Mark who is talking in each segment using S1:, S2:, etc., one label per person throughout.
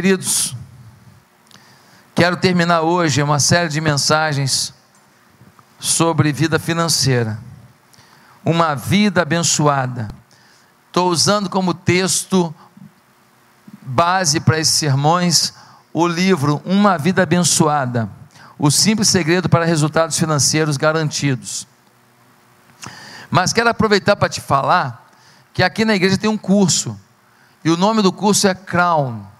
S1: Queridos, quero terminar hoje uma série de mensagens sobre vida financeira. Uma vida abençoada. Estou usando como texto base para esses sermões o livro Uma Vida Abençoada O Simples Segredo para Resultados Financeiros Garantidos. Mas quero aproveitar para te falar que aqui na igreja tem um curso, e o nome do curso é Crown.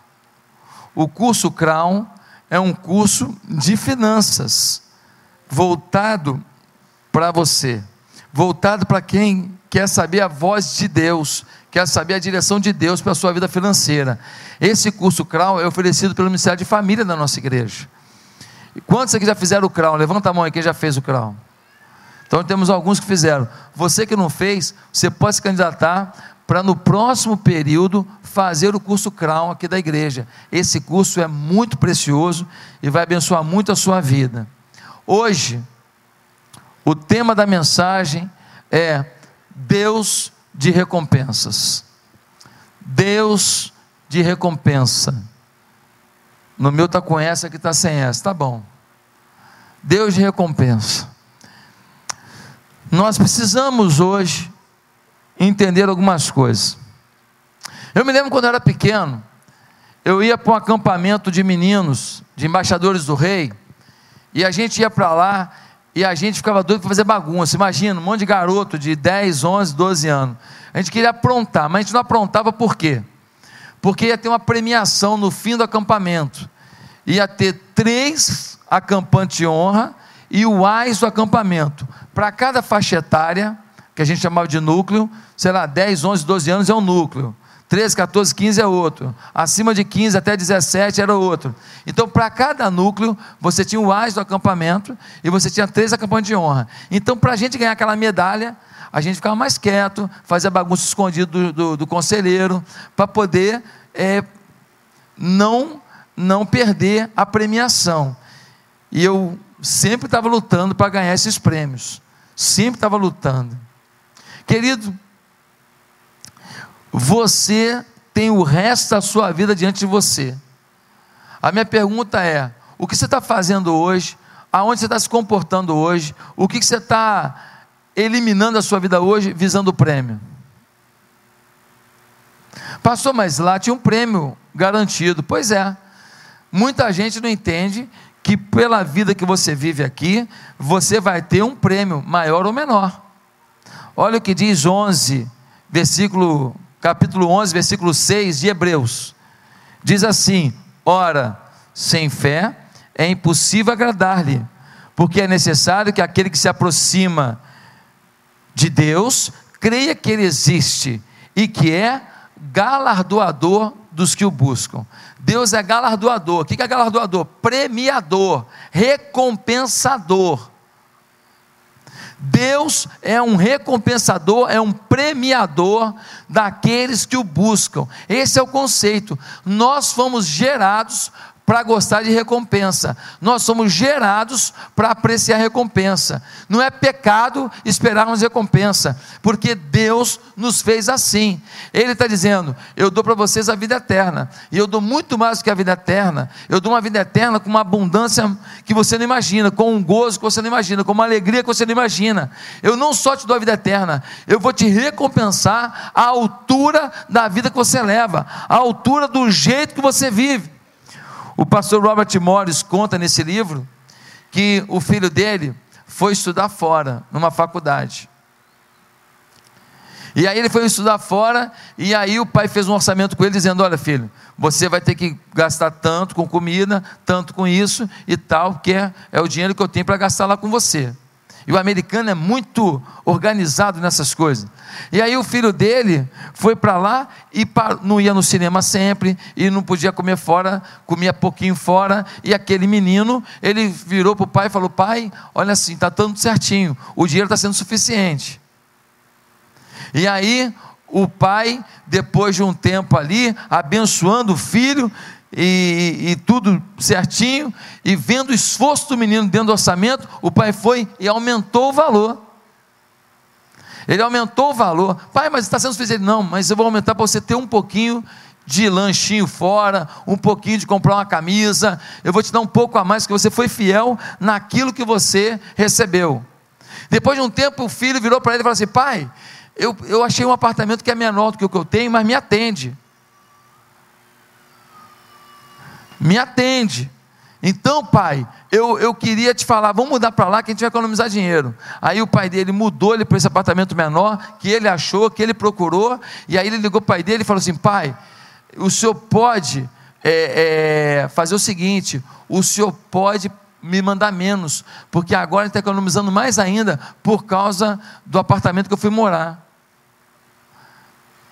S1: O curso Crown é um curso de finanças, voltado para você, voltado para quem quer saber a voz de Deus, quer saber a direção de Deus para a sua vida financeira. Esse curso Crown é oferecido pelo Ministério de Família da nossa igreja. Quantos aqui já fizeram o Crown? Levanta a mão aí quem já fez o Crown. Então temos alguns que fizeram. Você que não fez, você pode se candidatar para no próximo período fazer o curso Crown aqui da igreja. Esse curso é muito precioso e vai abençoar muito a sua vida. Hoje, o tema da mensagem é Deus de recompensas. Deus de recompensa. No meu está com essa, aqui está sem essa, tá bom. Deus de recompensa. Nós precisamos hoje entender algumas coisas. Eu me lembro quando eu era pequeno, eu ia para um acampamento de meninos, de embaixadores do rei, e a gente ia para lá e a gente ficava doido para fazer bagunça. Imagina, um monte de garoto de 10, 11, 12 anos. A gente queria aprontar, mas a gente não aprontava por quê? Porque ia ter uma premiação no fim do acampamento. Ia ter três acampantes de honra e o AIS do acampamento. Para cada faixa etária, que a gente chamava de núcleo, sei lá, 10, 11, 12 anos é um núcleo. 13, 14, 15 é outro. Acima de 15 até 17 era outro. Então, para cada núcleo, você tinha o AIS do acampamento e você tinha três acampamentos de honra. Então, para a gente ganhar aquela medalha, a gente ficava mais quieto, fazia bagunça escondida do, do, do conselheiro, para poder é, não, não perder a premiação. E eu sempre estava lutando para ganhar esses prêmios. Sempre estava lutando. Querido, você tem o resto da sua vida diante de você. A minha pergunta é: o que você está fazendo hoje? Aonde você está se comportando hoje? O que você está eliminando da sua vida hoje visando o prêmio? Passou, mas lá tinha um prêmio garantido. Pois é. Muita gente não entende que pela vida que você vive aqui, você vai ter um prêmio maior ou menor. Olha o que diz 11, versículo capítulo 11, versículo 6 de Hebreus. Diz assim: Ora, sem fé é impossível agradar-lhe, porque é necessário que aquele que se aproxima de Deus creia que Ele existe e que é galardoador dos que o buscam. Deus é galardoador. O que é galardoador? Premiador, recompensador. Deus é um recompensador, é um premiador daqueles que o buscam. Esse é o conceito. Nós fomos gerados para gostar de recompensa. Nós somos gerados para apreciar recompensa. Não é pecado esperarmos recompensa, porque Deus nos fez assim. Ele está dizendo: Eu dou para vocês a vida eterna, e eu dou muito mais do que a vida eterna. Eu dou uma vida eterna com uma abundância que você não imagina, com um gozo que você não imagina, com uma alegria que você não imagina. Eu não só te dou a vida eterna, eu vou te recompensar à altura da vida que você leva, à altura do jeito que você vive. O pastor Robert Morris conta nesse livro que o filho dele foi estudar fora, numa faculdade. E aí ele foi estudar fora, e aí o pai fez um orçamento com ele, dizendo: Olha, filho, você vai ter que gastar tanto com comida, tanto com isso e tal, que é, é o dinheiro que eu tenho para gastar lá com você. E o americano é muito organizado nessas coisas. E aí o filho dele foi para lá e não ia no cinema sempre, e não podia comer fora, comia pouquinho fora. E aquele menino, ele virou para o pai e falou: Pai, olha assim, está tudo certinho, o dinheiro está sendo suficiente. E aí o pai, depois de um tempo ali, abençoando o filho, e, e, tudo certinho, e vendo o esforço do menino dentro do orçamento, o pai foi e aumentou o valor. Ele aumentou o valor. Pai, mas está sendo suficiente. Não, mas eu vou aumentar para você ter um pouquinho de lanchinho fora, um pouquinho de comprar uma camisa, eu vou te dar um pouco a mais, que você foi fiel naquilo que você recebeu. Depois de um tempo, o filho virou para ele e falou assim: pai, eu, eu achei um apartamento que é menor do que o que eu tenho, mas me atende. Me atende. Então, pai, eu, eu queria te falar, vamos mudar para lá que a gente vai economizar dinheiro. Aí o pai dele mudou ele para esse apartamento menor, que ele achou, que ele procurou, e aí ele ligou para o pai dele e falou assim: pai, o senhor pode é, é, fazer o seguinte: o senhor pode me mandar menos, porque agora ele está economizando mais ainda por causa do apartamento que eu fui morar.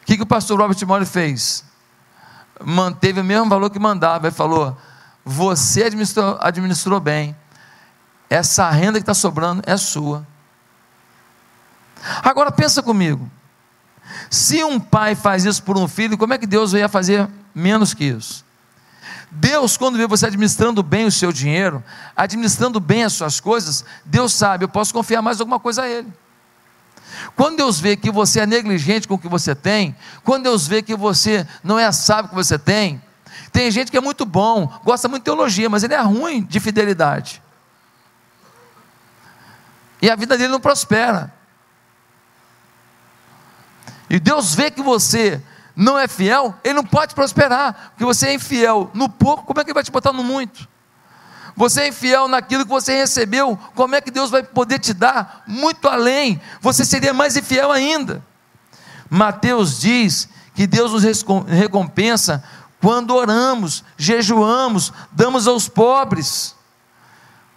S1: O que, que o pastor Robert Mori fez? Manteve o mesmo valor que mandava, ele falou você administrou, administrou bem. Essa renda que está sobrando é sua. Agora pensa comigo. Se um pai faz isso por um filho, como é que Deus ia fazer menos que isso? Deus, quando vê você administrando bem o seu dinheiro, administrando bem as suas coisas, Deus sabe, eu posso confiar mais alguma coisa a Ele. Quando Deus vê que você é negligente com o que você tem, quando Deus vê que você não é sábio com o que você tem, tem gente que é muito bom, gosta muito de teologia, mas ele é ruim de fidelidade. E a vida dele não prospera. E Deus vê que você não é fiel, ele não pode prosperar, porque você é infiel no pouco, como é que ele vai te botar no muito? Você é infiel naquilo que você recebeu, como é que Deus vai poder te dar muito além? Você seria mais infiel ainda. Mateus diz que Deus nos recompensa quando oramos, jejuamos, damos aos pobres.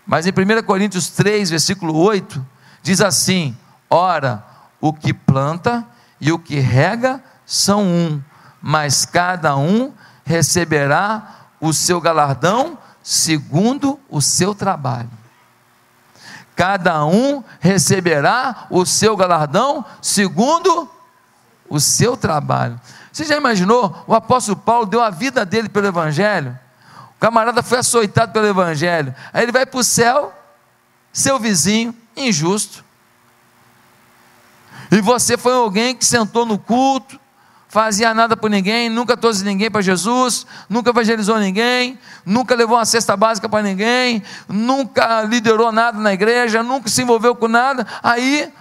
S1: Mas em 1 Coríntios 3, versículo 8, diz assim: Ora, o que planta e o que rega são um, mas cada um receberá o seu galardão segundo o seu trabalho. Cada um receberá o seu galardão segundo o seu trabalho. Você já imaginou? O apóstolo Paulo deu a vida dele pelo Evangelho. O camarada foi açoitado pelo Evangelho. Aí ele vai para o céu, seu vizinho, injusto. E você foi alguém que sentou no culto, fazia nada por ninguém, nunca trouxe ninguém para Jesus, nunca evangelizou ninguém, nunca levou uma cesta básica para ninguém, nunca liderou nada na igreja, nunca se envolveu com nada. Aí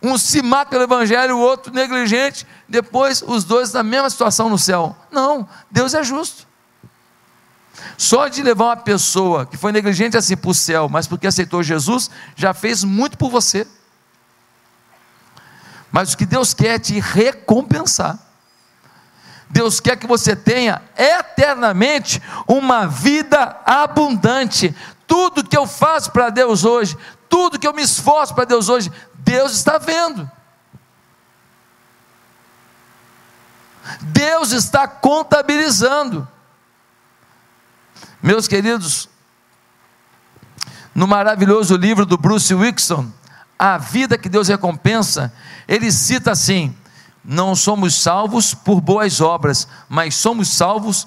S1: um se mata pelo evangelho, o outro negligente, depois os dois na mesma situação no céu. Não, Deus é justo. Só de levar uma pessoa que foi negligente assim para o céu, mas porque aceitou Jesus, já fez muito por você. Mas o que Deus quer é te recompensar. Deus quer que você tenha eternamente uma vida abundante. Tudo que eu faço para Deus hoje, tudo que eu me esforço para Deus hoje, Deus está vendo. Deus está contabilizando. Meus queridos, no maravilhoso livro do Bruce Wixon, A Vida que Deus Recompensa, ele cita assim: Não somos salvos por boas obras, mas somos salvos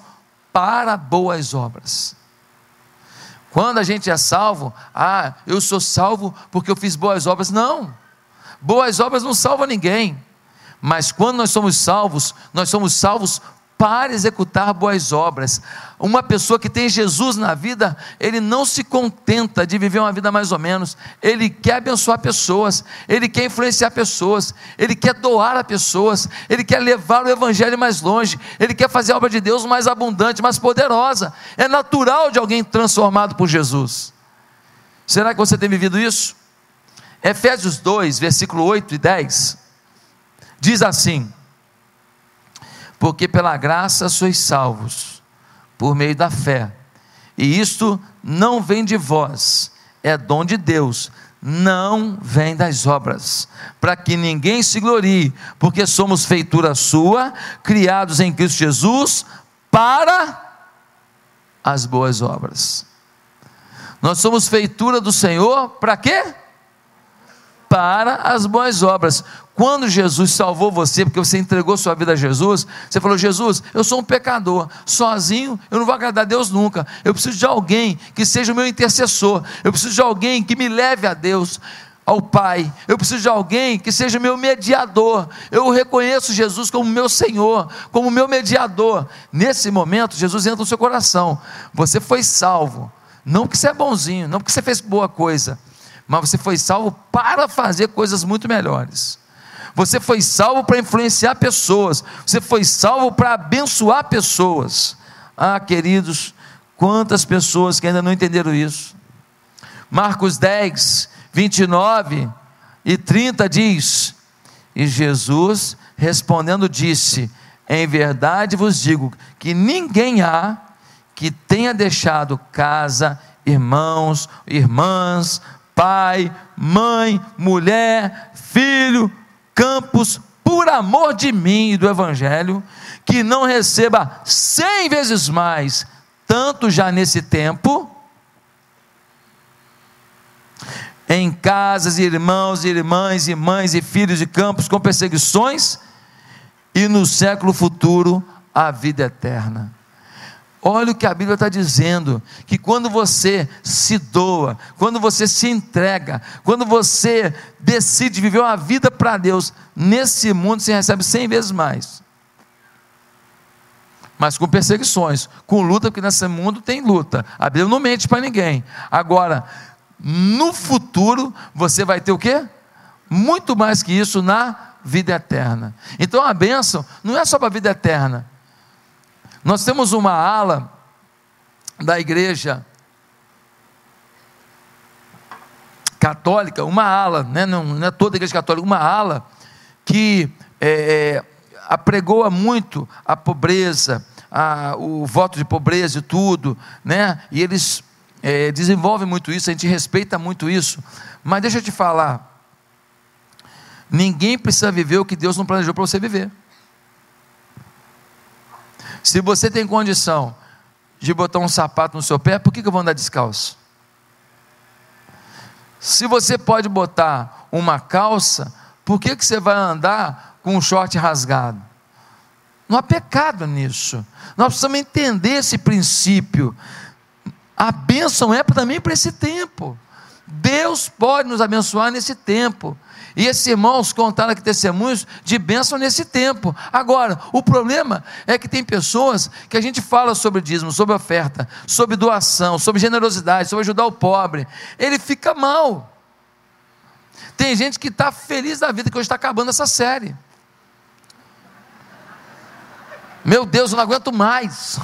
S1: para boas obras. Quando a gente é salvo, ah, eu sou salvo porque eu fiz boas obras. Não. Boas obras não salvam ninguém. Mas quando nós somos salvos, nós somos salvos para executar boas obras. Uma pessoa que tem Jesus na vida, ele não se contenta de viver uma vida mais ou menos, ele quer abençoar pessoas, ele quer influenciar pessoas, ele quer doar a pessoas, ele quer levar o evangelho mais longe, ele quer fazer a obra de Deus mais abundante, mais poderosa. É natural de alguém transformado por Jesus. Será que você tem vivido isso? Efésios 2, versículo 8 e 10, diz assim: Porque pela graça sois salvos, por meio da fé, e isto não vem de vós, é dom de Deus, não vem das obras, para que ninguém se glorie, porque somos feitura sua, criados em Cristo Jesus, para as boas obras. Nós somos feitura do Senhor, para quê? para as boas obras. Quando Jesus salvou você, porque você entregou sua vida a Jesus, você falou: Jesus, eu sou um pecador, sozinho eu não vou agradar a Deus nunca. Eu preciso de alguém que seja o meu intercessor, eu preciso de alguém que me leve a Deus. ao Pai, eu preciso de alguém que seja meu mediador. Eu reconheço Jesus como meu Senhor, como meu mediador. Nesse momento, Jesus entra no seu coração. Você foi salvo, não porque você é bonzinho, não porque você fez boa coisa, mas você foi salvo para fazer coisas muito melhores. Você foi salvo para influenciar pessoas, você foi salvo para abençoar pessoas. Ah, queridos, quantas pessoas que ainda não entenderam isso. Marcos 10, 29 e 30 diz: E Jesus respondendo disse: Em verdade vos digo que ninguém há que tenha deixado casa, irmãos, irmãs, pai, mãe, mulher, filho, campos, por amor de mim e do Evangelho, que não receba cem vezes mais, tanto já nesse tempo, em casas, irmãos irmãs, e mães e filhos de campos com perseguições, e no século futuro a vida eterna. Olha o que a Bíblia está dizendo: que quando você se doa, quando você se entrega, quando você decide viver uma vida para Deus, nesse mundo você recebe cem vezes mais. Mas com perseguições, com luta, porque nesse mundo tem luta. A Bíblia não mente para ninguém. Agora, no futuro, você vai ter o quê? Muito mais que isso na vida eterna. Então a bênção não é só para a vida eterna nós temos uma ala da igreja católica, uma ala, né? não, não é toda a igreja católica, uma ala que é, é, apregoa muito a pobreza, a, o voto de pobreza e tudo, né? e eles é, desenvolvem muito isso, a gente respeita muito isso, mas deixa eu te falar, ninguém precisa viver o que Deus não planejou para você viver. Se você tem condição de botar um sapato no seu pé, por que, que eu vou andar descalço? Se você pode botar uma calça, por que, que você vai andar com um short rasgado? Não há pecado nisso. Nós precisamos entender esse princípio. A bênção é também para esse tempo. Deus pode nos abençoar nesse tempo. E esses irmãos contaram aqui testemunhos de bênção nesse tempo. Agora, o problema é que tem pessoas que a gente fala sobre dízimo, sobre oferta, sobre doação, sobre generosidade, sobre ajudar o pobre. Ele fica mal. Tem gente que está feliz da vida que hoje está acabando essa série. Meu Deus, eu não aguento mais.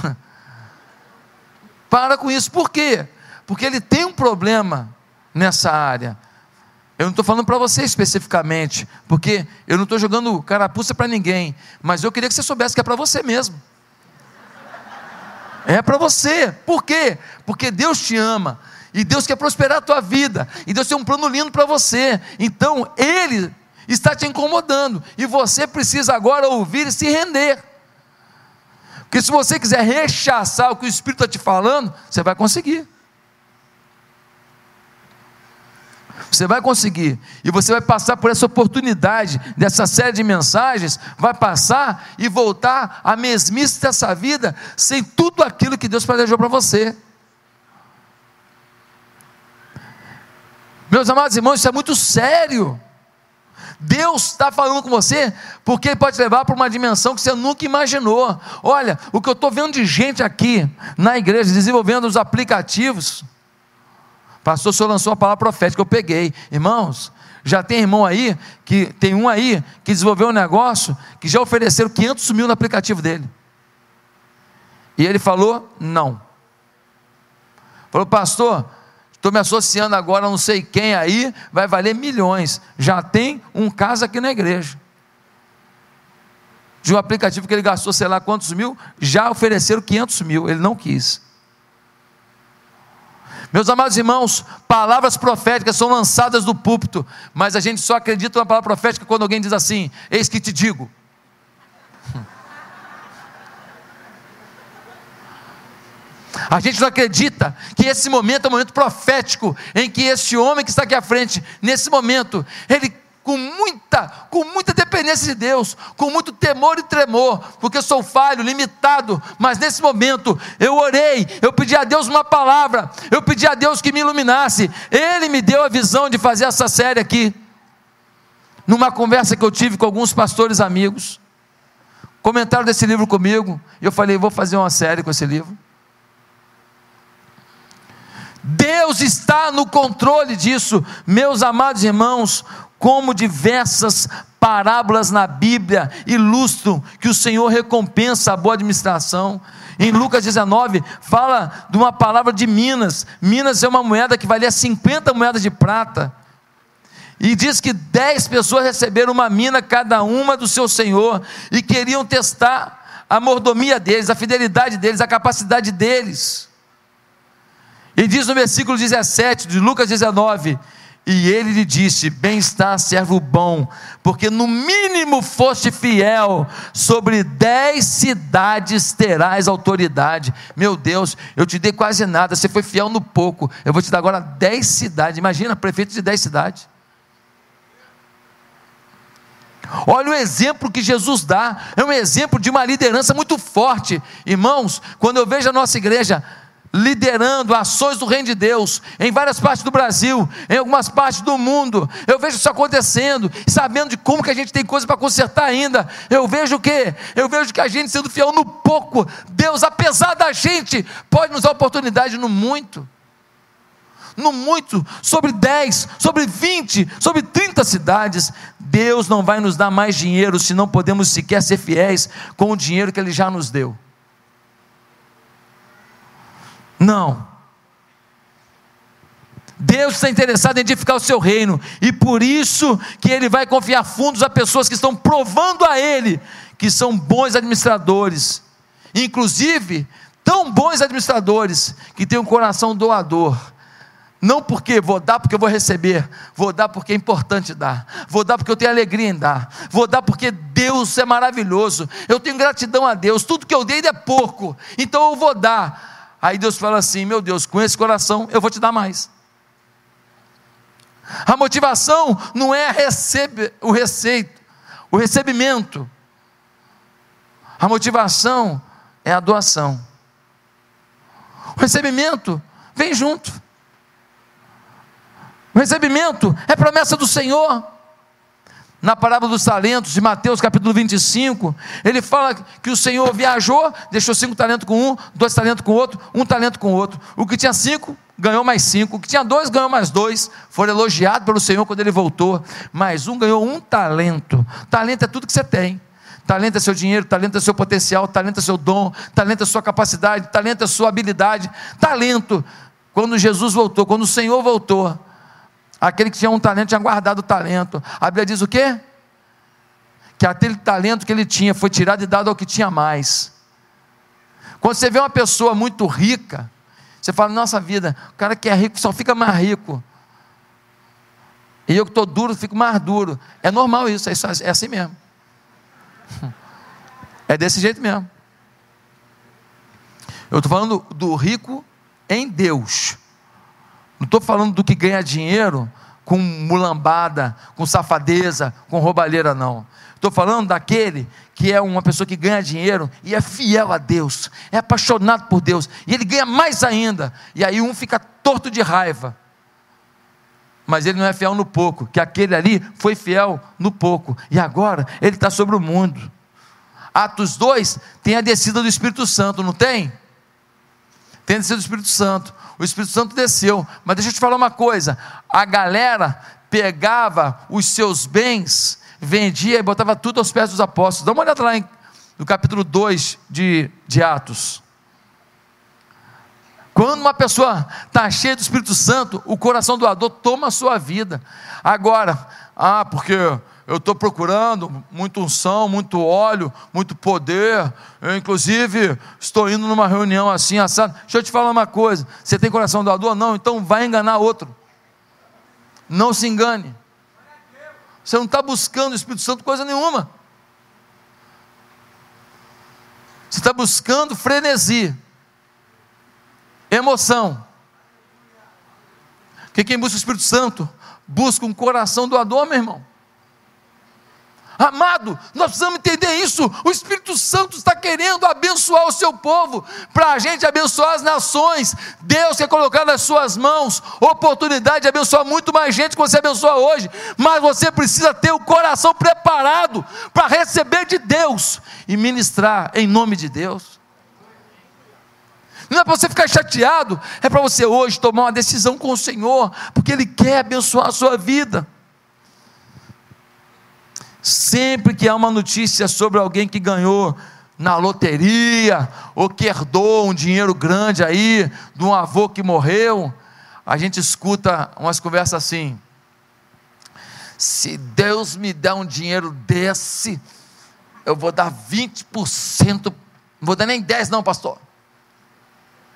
S1: Para com isso. Por quê? Porque ele tem um problema nessa área. Eu não estou falando para você especificamente, porque eu não estou jogando carapuça para ninguém, mas eu queria que você soubesse que é para você mesmo. É para você. Por quê? Porque Deus te ama. E Deus quer prosperar a tua vida. E Deus tem um plano lindo para você. Então, Ele está te incomodando. E você precisa agora ouvir e se render. Porque se você quiser rechaçar o que o Espírito está te falando, você vai conseguir. Você vai conseguir. E você vai passar por essa oportunidade dessa série de mensagens, vai passar e voltar à mesmice dessa vida sem tudo aquilo que Deus planejou para você. Meus amados irmãos, isso é muito sério. Deus está falando com você porque Ele pode levar para uma dimensão que você nunca imaginou. Olha, o que eu estou vendo de gente aqui na igreja desenvolvendo os aplicativos Pastor, senhor lançou a palavra profética, eu peguei. Irmãos, já tem irmão aí, que tem um aí, que desenvolveu um negócio, que já ofereceram 500 mil no aplicativo dele. E ele falou, não. Falou, pastor, estou me associando agora, não sei quem aí, vai valer milhões. Já tem um caso aqui na igreja. De um aplicativo que ele gastou, sei lá quantos mil, já ofereceram 500 mil, ele não quis. Meus amados irmãos, palavras proféticas são lançadas do púlpito, mas a gente só acredita na palavra profética quando alguém diz assim: Eis que te digo. A gente não acredita que esse momento é um momento profético, em que esse homem que está aqui à frente, nesse momento, ele com muita, com muita dependência de Deus, com muito temor e tremor, porque eu sou falho, limitado, mas nesse momento eu orei, eu pedi a Deus uma palavra, eu pedi a Deus que me iluminasse. Ele me deu a visão de fazer essa série aqui. Numa conversa que eu tive com alguns pastores amigos, comentaram desse livro comigo, e eu falei, vou fazer uma série com esse livro. Deus está no controle disso, meus amados irmãos, como diversas parábolas na Bíblia ilustram que o Senhor recompensa a boa administração. Em Lucas 19, fala de uma palavra de Minas. Minas é uma moeda que valia 50 moedas de prata. E diz que 10 pessoas receberam uma mina, cada uma do seu senhor, e queriam testar a mordomia deles, a fidelidade deles, a capacidade deles. E diz no versículo 17 de Lucas 19: E ele lhe disse: Bem está, servo bom, porque no mínimo foste fiel, sobre dez cidades terás autoridade. Meu Deus, eu te dei quase nada, você foi fiel no pouco, eu vou te dar agora dez cidades. Imagina, prefeito de dez cidades. Olha o exemplo que Jesus dá, é um exemplo de uma liderança muito forte. Irmãos, quando eu vejo a nossa igreja, liderando ações do reino de Deus em várias partes do Brasil, em algumas partes do mundo. Eu vejo isso acontecendo, sabendo de como que a gente tem coisa para consertar ainda. Eu vejo o quê? Eu vejo que a gente sendo fiel no pouco, Deus, apesar da gente, pode nos dar oportunidade no muito. No muito, sobre 10, sobre 20, sobre 30 cidades, Deus não vai nos dar mais dinheiro se não podemos sequer ser fiéis com o dinheiro que Ele já nos deu. Não. Deus está interessado em edificar o seu reino, e por isso que Ele vai confiar fundos a pessoas que estão provando a Ele que são bons administradores, inclusive tão bons administradores que têm um coração doador. Não porque vou dar porque eu vou receber, vou dar porque é importante dar, vou dar porque eu tenho alegria em dar, vou dar porque Deus é maravilhoso, eu tenho gratidão a Deus, tudo que eu dei é pouco, então eu vou dar Aí Deus fala assim: meu Deus, com esse coração eu vou te dar mais. A motivação não é o receito, o recebimento. A motivação é a doação. O recebimento vem junto. O recebimento é promessa do Senhor na parábola dos talentos, de Mateus capítulo 25, ele fala que o Senhor viajou, deixou cinco talentos com um, dois talentos com outro, um talento com outro. O que tinha cinco, ganhou mais cinco. O que tinha dois, ganhou mais dois. Foram elogiados pelo Senhor quando ele voltou. Mais um ganhou um talento. Talento é tudo que você tem. Talento é seu dinheiro, talento é seu potencial, talento é seu dom, talento é sua capacidade, talento é sua habilidade. Talento, quando Jesus voltou, quando o Senhor voltou, Aquele que tinha um talento tinha guardado o talento. A Bíblia diz o quê? Que aquele talento que ele tinha foi tirado e dado ao que tinha mais. Quando você vê uma pessoa muito rica, você fala, nossa vida, o cara que é rico só fica mais rico. E eu que estou duro, fico mais duro. É normal isso, é, é assim mesmo. É desse jeito mesmo. Eu estou falando do rico em Deus. Não estou falando do que ganha dinheiro com mulambada, com safadeza, com roubalheira, não. Estou falando daquele que é uma pessoa que ganha dinheiro e é fiel a Deus, é apaixonado por Deus, e ele ganha mais ainda. E aí um fica torto de raiva. Mas ele não é fiel no pouco, que aquele ali foi fiel no pouco, e agora ele está sobre o mundo. Atos 2 tem a descida do Espírito Santo, não tem? Tem a descida do Espírito Santo o Espírito Santo desceu. Mas deixa eu te falar uma coisa: a galera pegava os seus bens, vendia e botava tudo aos pés dos apóstolos. Dá uma olhada lá em, no capítulo 2 de, de Atos. Quando uma pessoa está cheia do Espírito Santo, o coração doador toma a sua vida. Agora, ah, porque eu estou procurando muito unção, muito óleo, muito poder. Eu, inclusive, estou indo numa reunião assim, assado. Deixa eu te falar uma coisa: você tem coração doador? Não, então vai enganar outro. Não se engane. Você não está buscando o Espírito Santo coisa nenhuma. Você está buscando frenesi, emoção. Porque quem busca o Espírito Santo busca um coração doador, meu irmão. Amado, nós precisamos entender isso. O Espírito Santo está querendo abençoar o seu povo, para a gente abençoar as nações. Deus quer colocar nas suas mãos oportunidade de abençoar muito mais gente que você abençoa hoje, mas você precisa ter o coração preparado para receber de Deus e ministrar em nome de Deus. Não é para você ficar chateado, é para você hoje tomar uma decisão com o Senhor, porque Ele quer abençoar a sua vida. Sempre que há uma notícia sobre alguém que ganhou na loteria, ou que herdou um dinheiro grande aí, de um avô que morreu, a gente escuta umas conversas assim: se Deus me der um dinheiro desse, eu vou dar 20%, não vou dar nem 10 não, pastor.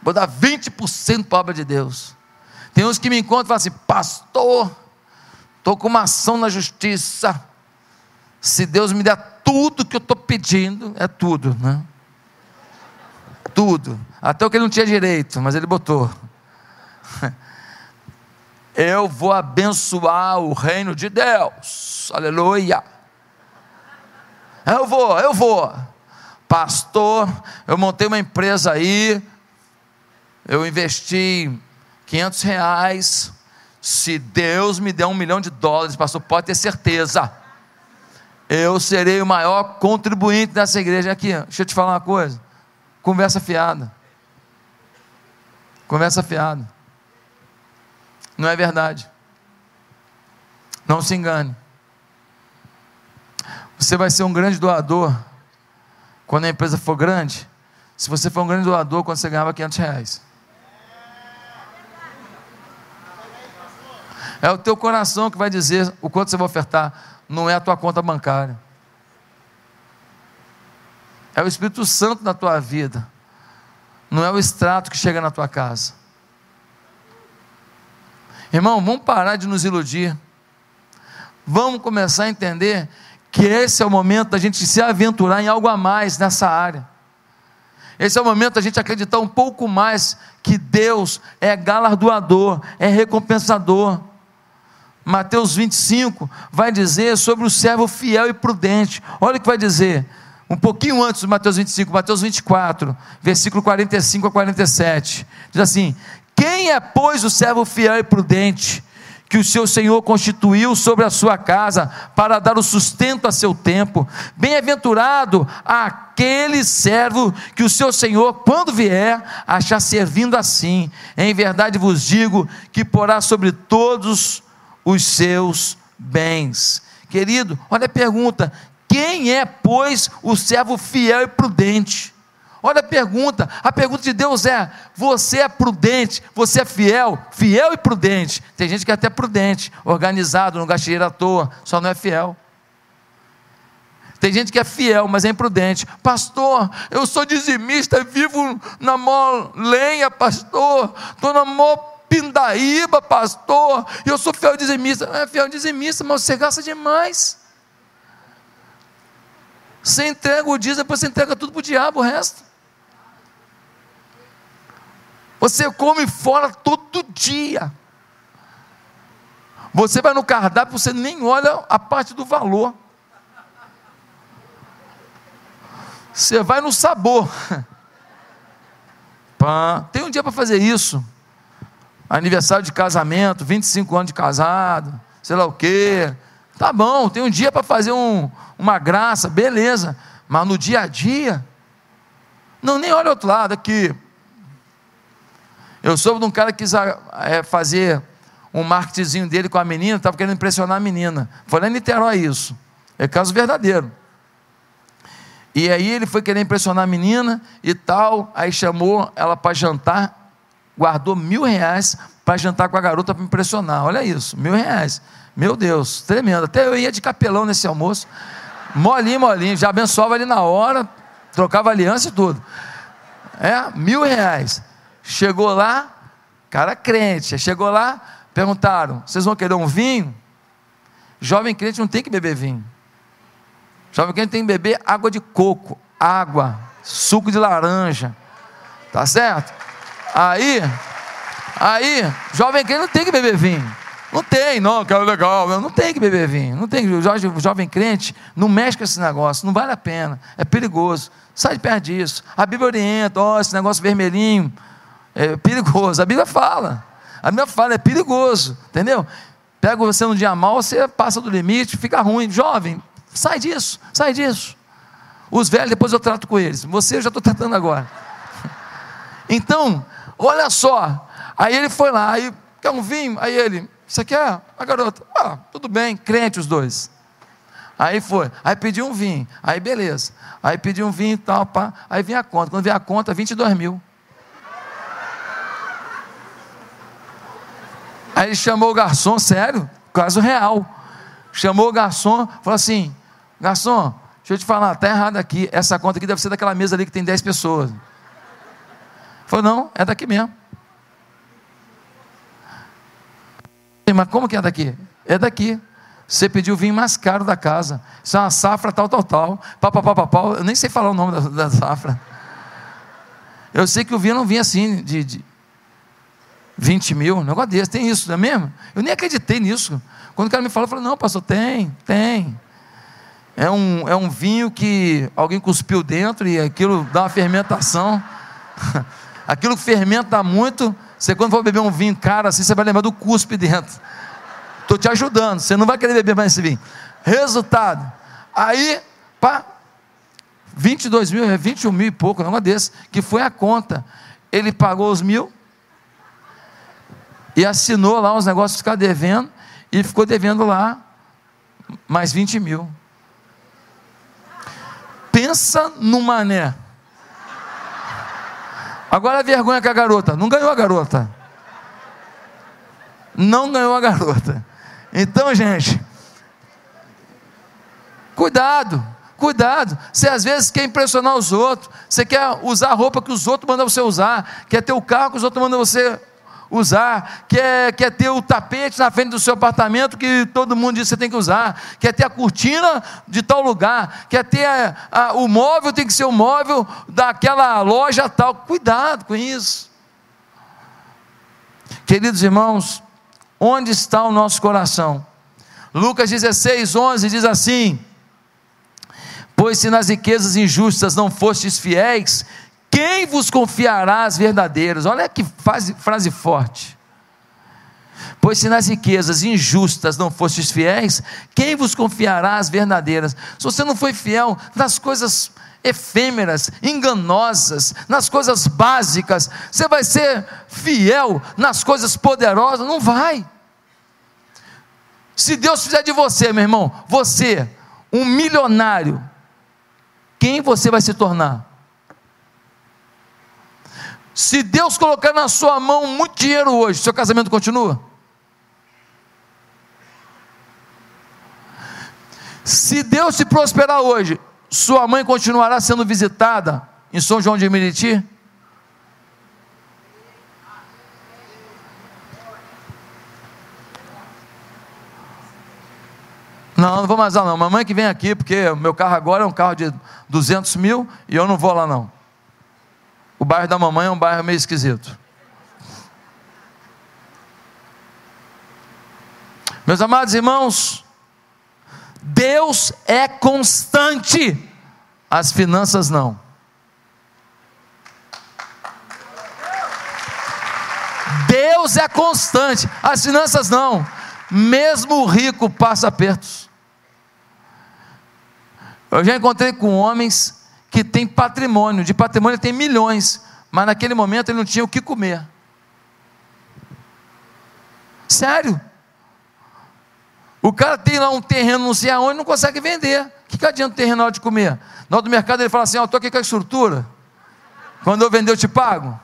S1: Vou dar 20% para a obra de Deus. Tem uns que me encontram e falam assim, pastor, estou com uma ação na justiça se Deus me der tudo que eu estou pedindo, é tudo, né? Tudo. Até o que ele não tinha direito, mas ele botou. Eu vou abençoar o reino de Deus. Aleluia. Eu vou, eu vou. Pastor, eu montei uma empresa aí. Eu investi 500 reais. Se Deus me der um milhão de dólares, pastor, pode ter certeza eu serei o maior contribuinte dessa igreja. Aqui, deixa eu te falar uma coisa. Conversa fiada. Conversa fiada. Não é verdade. Não se engane. Você vai ser um grande doador quando a empresa for grande. Se você for um grande doador quando você ganhava 500 reais. É o teu coração que vai dizer o quanto você vai ofertar não é a tua conta bancária. É o Espírito Santo na tua vida. Não é o extrato que chega na tua casa. Irmão, vamos parar de nos iludir. Vamos começar a entender que esse é o momento da gente se aventurar em algo a mais nessa área. Esse é o momento da gente acreditar um pouco mais que Deus é galardoador, é recompensador. Mateus 25 vai dizer sobre o servo fiel e prudente. Olha o que vai dizer. Um pouquinho antes do Mateus 25, Mateus 24, versículo 45 a 47. Diz assim: Quem é, pois, o servo fiel e prudente, que o seu Senhor constituiu sobre a sua casa para dar o sustento a seu tempo? Bem-aventurado aquele servo que o seu Senhor, quando vier, achar servindo assim. Em verdade vos digo que porá sobre todos os seus bens. Querido, olha a pergunta: quem é, pois, o servo fiel e prudente? Olha a pergunta, a pergunta de Deus é: você é prudente, você é fiel, fiel e prudente. Tem gente que é até prudente, organizado, não gasta dinheiro à toa, só não é fiel. Tem gente que é fiel, mas é imprudente. Pastor, eu sou dizimista, vivo na mó lenha, pastor, estou na mó pindaíba, pastor, eu sou fiel dizimista. É fiel dizimista, mas você gasta demais. Você entrega o dízimo, depois você entrega tudo para o diabo, o resto. Você come fora todo dia. Você vai no cardápio, você nem olha a parte do valor. Você vai no sabor. Pã. Tem um dia para fazer isso aniversário de casamento, 25 anos de casado, sei lá o quê. Tá bom, tem um dia para fazer um, uma graça, beleza. Mas no dia a dia, não, nem olha outro lado aqui. Eu soube de um cara que quis é, fazer um marketingzinho dele com a menina, estava querendo impressionar a menina. Foi lá em Niterói isso. É caso verdadeiro. E aí ele foi querer impressionar a menina e tal, aí chamou ela para jantar guardou mil reais para jantar com a garota para impressionar. Olha isso, mil reais. Meu Deus, tremendo. Até eu ia de capelão nesse almoço. Molinho, molinho. Já abençoava ali na hora, trocava aliança e tudo. É, mil reais. Chegou lá, cara crente. Chegou lá, perguntaram: vocês vão querer um vinho? Jovem crente não tem que beber vinho. Jovem crente tem que beber água de coco, água, suco de laranja. Tá certo? Aí, aí, jovem crente não tem que beber vinho. Não tem, não, que é legal. Não tem que beber vinho. Não tem. O jovem, crente não mexe com esse negócio. Não vale a pena. É perigoso. Sai de perto disso. A Bíblia orienta, ó, esse negócio vermelhinho é perigoso. A Bíblia fala. A Bíblia fala, é perigoso. Entendeu? Pega você num dia mal, você passa do limite, fica ruim. Jovem, sai disso, sai disso. Os velhos, depois eu trato com eles. Você eu já estou tratando agora. Então, olha só. Aí ele foi lá, aí quer um vinho? Aí ele, você quer? A garota, ah, tudo bem, crente os dois. Aí foi, aí pediu um vinho, aí beleza. Aí pediu um vinho e tal, pá. aí vinha a conta. Quando veio a conta, 22 mil. Aí ele chamou o garçom, sério, caso real. Chamou o garçom, falou assim: garçom, deixa eu te falar, está errado aqui. Essa conta aqui deve ser daquela mesa ali que tem 10 pessoas. Falou, não, é daqui mesmo. Mas como que é daqui? É daqui. Você pediu o vinho mais caro da casa. Isso é uma safra tal, tal, tal. Pá, pá, pá, pá, pá. Eu nem sei falar o nome da, da safra. Eu sei que o vinho não vinha assim, de, de 20 mil, um negócio desse. Tem isso, não é mesmo? Eu nem acreditei nisso. Quando o cara me falou, eu falei, não, pastor, tem, tem. É um, é um vinho que alguém cuspiu dentro e aquilo dá uma fermentação. aquilo fermenta muito você quando for beber um vinho caro assim, você vai lembrar do cuspe dentro. Estou te ajudando, você não vai querer beber mais esse vinho. Resultado, aí, pá, 22 mil, 21 mil e pouco, um negócio desse, que foi a conta. Ele pagou os mil e assinou lá os negócios ficar devendo e ficou devendo lá mais 20 mil. Pensa no mané Agora a vergonha com a garota. Não ganhou a garota. Não ganhou a garota. Então, gente, cuidado, cuidado. Você às vezes quer impressionar os outros. Você quer usar a roupa que os outros mandam você usar. Quer ter o carro que os outros mandam você usar, quer, quer ter o tapete na frente do seu apartamento que todo mundo diz que você tem que usar, quer ter a cortina de tal lugar, quer ter a, a, o móvel, tem que ser o móvel daquela loja tal. Cuidado com isso. Queridos irmãos, onde está o nosso coração? Lucas 16, 11 diz assim: Pois se nas riquezas injustas não fostes fiéis, quem vos confiará as verdadeiras? Olha que frase, frase forte. Pois se nas riquezas injustas não fostes fiéis, quem vos confiará as verdadeiras? Se você não foi fiel nas coisas efêmeras, enganosas, nas coisas básicas, você vai ser fiel nas coisas poderosas? Não vai. Se Deus fizer de você, meu irmão, você, um milionário, quem você vai se tornar? Se Deus colocar na sua mão muito dinheiro hoje, seu casamento continua? Se Deus te prosperar hoje, sua mãe continuará sendo visitada em São João de Meriti? Não, não vou mais lá não. Mamãe que vem aqui, porque o meu carro agora é um carro de 200 mil e eu não vou lá não. O bairro da mamãe é um bairro meio esquisito. Meus amados irmãos, Deus é constante, as finanças não. Deus é constante, as finanças não. Mesmo o rico passa apertos. Eu já encontrei com homens que tem patrimônio, de patrimônio tem milhões, mas naquele momento ele não tinha o que comer. Sério. O cara tem lá um terreno, não sei aonde, não consegue vender. O que, que adianta o terreno de comer? Na hora do mercado ele fala assim: Ó, oh, estou aqui com a estrutura. Quando eu vender, eu te pago.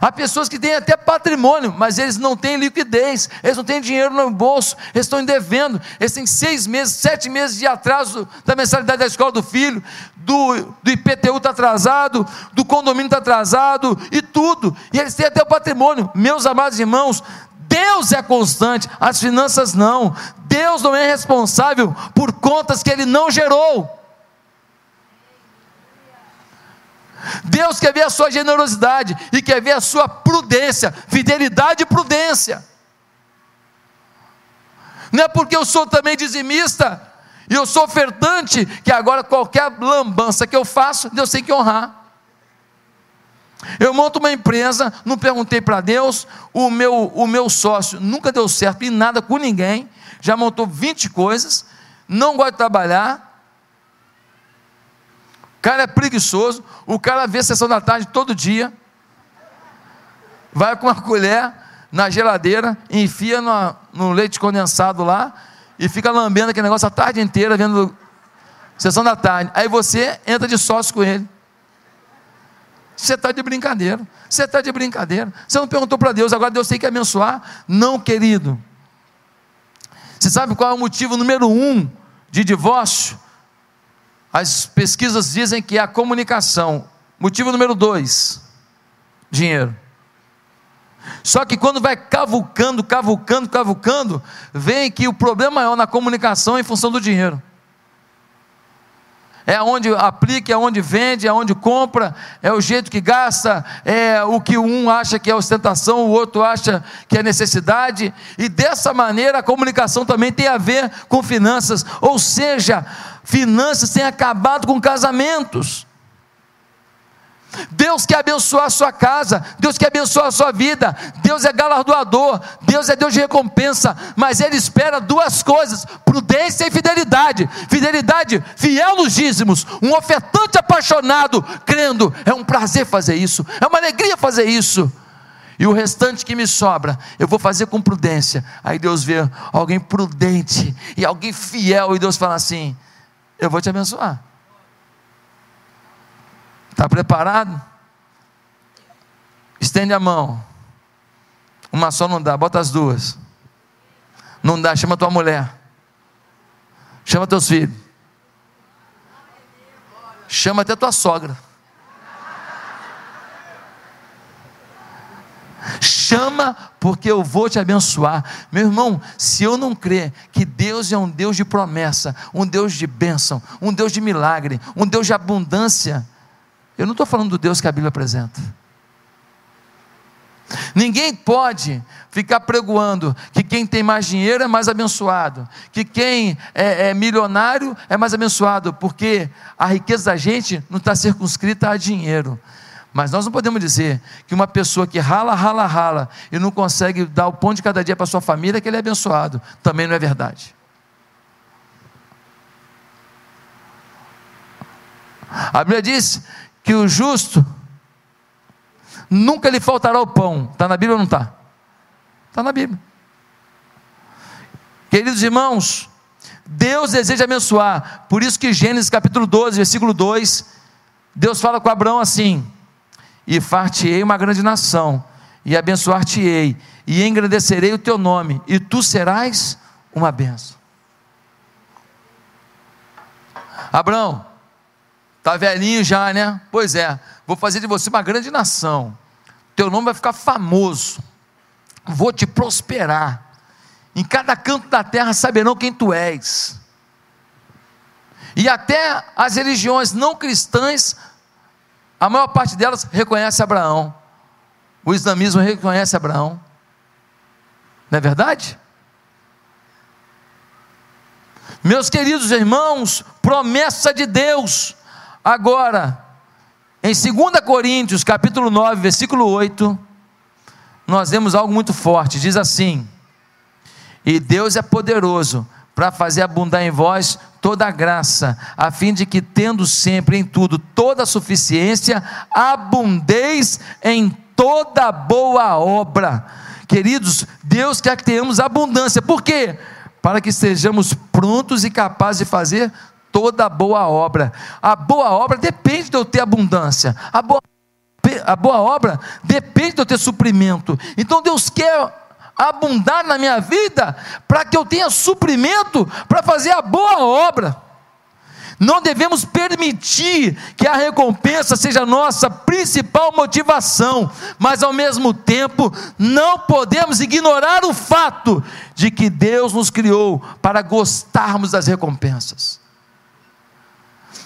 S1: Há pessoas que têm até patrimônio, mas eles não têm liquidez, eles não têm dinheiro no bolso, eles estão devendo, eles têm seis meses, sete meses de atraso da mensalidade da escola do filho, do, do IPTU está atrasado, do condomínio está atrasado e tudo, e eles têm até o patrimônio. Meus amados irmãos, Deus é constante, as finanças não. Deus não é responsável por contas que Ele não gerou. Deus quer ver a sua generosidade e quer ver a sua prudência, fidelidade e prudência. Não é porque eu sou também dizimista e eu sou ofertante que agora qualquer lambança que eu faço, Deus tem que honrar. Eu monto uma empresa, não perguntei para Deus, o meu, o meu sócio nunca deu certo em nada com ninguém, já montou 20 coisas, não gosta de trabalhar, cara é preguiçoso, o cara vê a sessão da tarde todo dia, vai com uma colher na geladeira, enfia no, no leite condensado lá e fica lambendo aquele negócio a tarde inteira, vendo sessão da tarde. Aí você entra de sócio com ele. Você está de brincadeira. Você está de brincadeira. Você não perguntou para Deus, agora Deus tem que abençoar? Não, querido. Você sabe qual é o motivo número um de divórcio? As pesquisas dizem que é a comunicação. Motivo número dois: dinheiro. Só que quando vai cavucando, cavucando, cavucando, vem que o problema maior na comunicação é em função do dinheiro. É onde aplica, é onde vende, é onde compra, é o jeito que gasta, é o que um acha que é ostentação, o outro acha que é necessidade, e dessa maneira a comunicação também tem a ver com finanças, ou seja, Finanças têm acabado com casamentos. Deus quer abençoar a sua casa, Deus quer abençoar a sua vida, Deus é galardoador, Deus é Deus de recompensa, mas Ele espera duas coisas: prudência e fidelidade. Fidelidade, fiel nos dízimos, um ofertante apaixonado, crendo, é um prazer fazer isso, é uma alegria fazer isso. E o restante que me sobra, eu vou fazer com prudência. Aí Deus vê alguém prudente e alguém fiel, e Deus fala assim: eu vou te abençoar. Está preparado? Estende a mão. Uma só não dá, bota as duas. Não dá, chama tua mulher. Chama teus filhos. Chama até tua sogra. chama, porque eu vou te abençoar. Meu irmão, se eu não crer que Deus é um Deus de promessa, um Deus de bênção, um Deus de milagre, um Deus de abundância, eu não estou falando do Deus que a Bíblia apresenta. Ninguém pode ficar pregoando que quem tem mais dinheiro é mais abençoado, que quem é, é milionário é mais abençoado, porque a riqueza da gente não está circunscrita a dinheiro. Mas nós não podemos dizer que uma pessoa que rala, rala, rala e não consegue dar o pão de cada dia para sua família, que ele é abençoado. Também não é verdade. A Bíblia diz que o justo nunca lhe faltará o pão. Está na Bíblia ou não está? Está na Bíblia. Queridos irmãos, Deus deseja abençoar. Por isso que Gênesis capítulo 12, versículo 2, Deus fala com Abraão assim: e far-te-ei uma grande nação, e abençoar-te-ei, e engrandecerei o teu nome, e tu serás uma benção. Abraão, está velhinho já, né? Pois é, vou fazer de você uma grande nação, teu nome vai ficar famoso, vou te prosperar, em cada canto da terra saberão quem tu és. E até as religiões não cristãs a maior parte delas reconhece Abraão. O islamismo reconhece Abraão. Não é verdade? Meus queridos irmãos, promessa de Deus. Agora, em 2 Coríntios, capítulo 9, versículo 8, nós vemos algo muito forte. Diz assim: E Deus é poderoso para fazer abundar em vós toda a graça, a fim de que, tendo sempre em tudo toda a suficiência, abundeis em toda boa obra. Queridos, Deus quer que tenhamos abundância, por quê? Para que estejamos prontos e capazes de fazer toda boa obra. A boa obra depende de eu ter abundância, a boa, a boa obra depende de eu ter suprimento. Então Deus quer abundar na minha vida, para que eu tenha suprimento para fazer a boa obra. Não devemos permitir que a recompensa seja a nossa principal motivação, mas ao mesmo tempo não podemos ignorar o fato de que Deus nos criou para gostarmos das recompensas.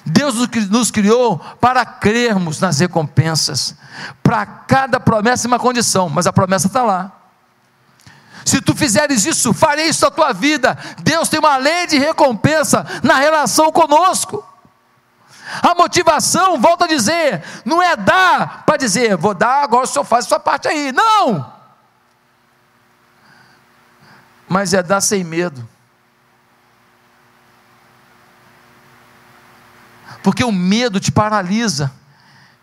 S1: Deus nos criou para crermos nas recompensas. Para cada promessa uma condição, mas a promessa está lá. Se tu fizeres isso, farei isso na tua vida. Deus tem uma lei de recompensa na relação conosco. A motivação, volta a dizer, não é dar para dizer, vou dar, agora o senhor faz a sua parte aí. Não! Mas é dar sem medo. Porque o medo te paralisa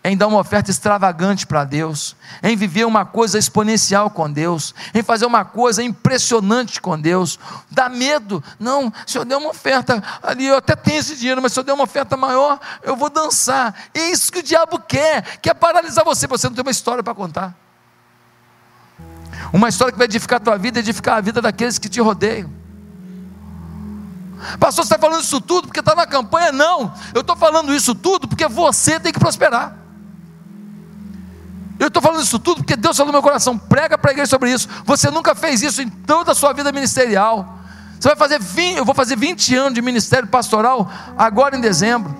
S1: em dar uma oferta extravagante para Deus, em viver uma coisa exponencial com Deus, em fazer uma coisa impressionante com Deus. Dá medo. Não, se eu der uma oferta ali, eu até tenho esse dinheiro, mas se eu der uma oferta maior, eu vou dançar. É isso que o diabo quer, quer paralisar você, você não tem uma história para contar. Uma história que vai edificar a tua vida, edificar a vida daqueles que te rodeiam. Pastor, você está falando isso tudo porque está na campanha? Não, eu estou falando isso tudo porque você tem que prosperar. Eu estou falando isso tudo porque Deus falou no meu coração. Prega para a igreja sobre isso. Você nunca fez isso em toda a sua vida ministerial. Você vai fazer 20, eu vou fazer 20 anos de ministério pastoral agora em dezembro.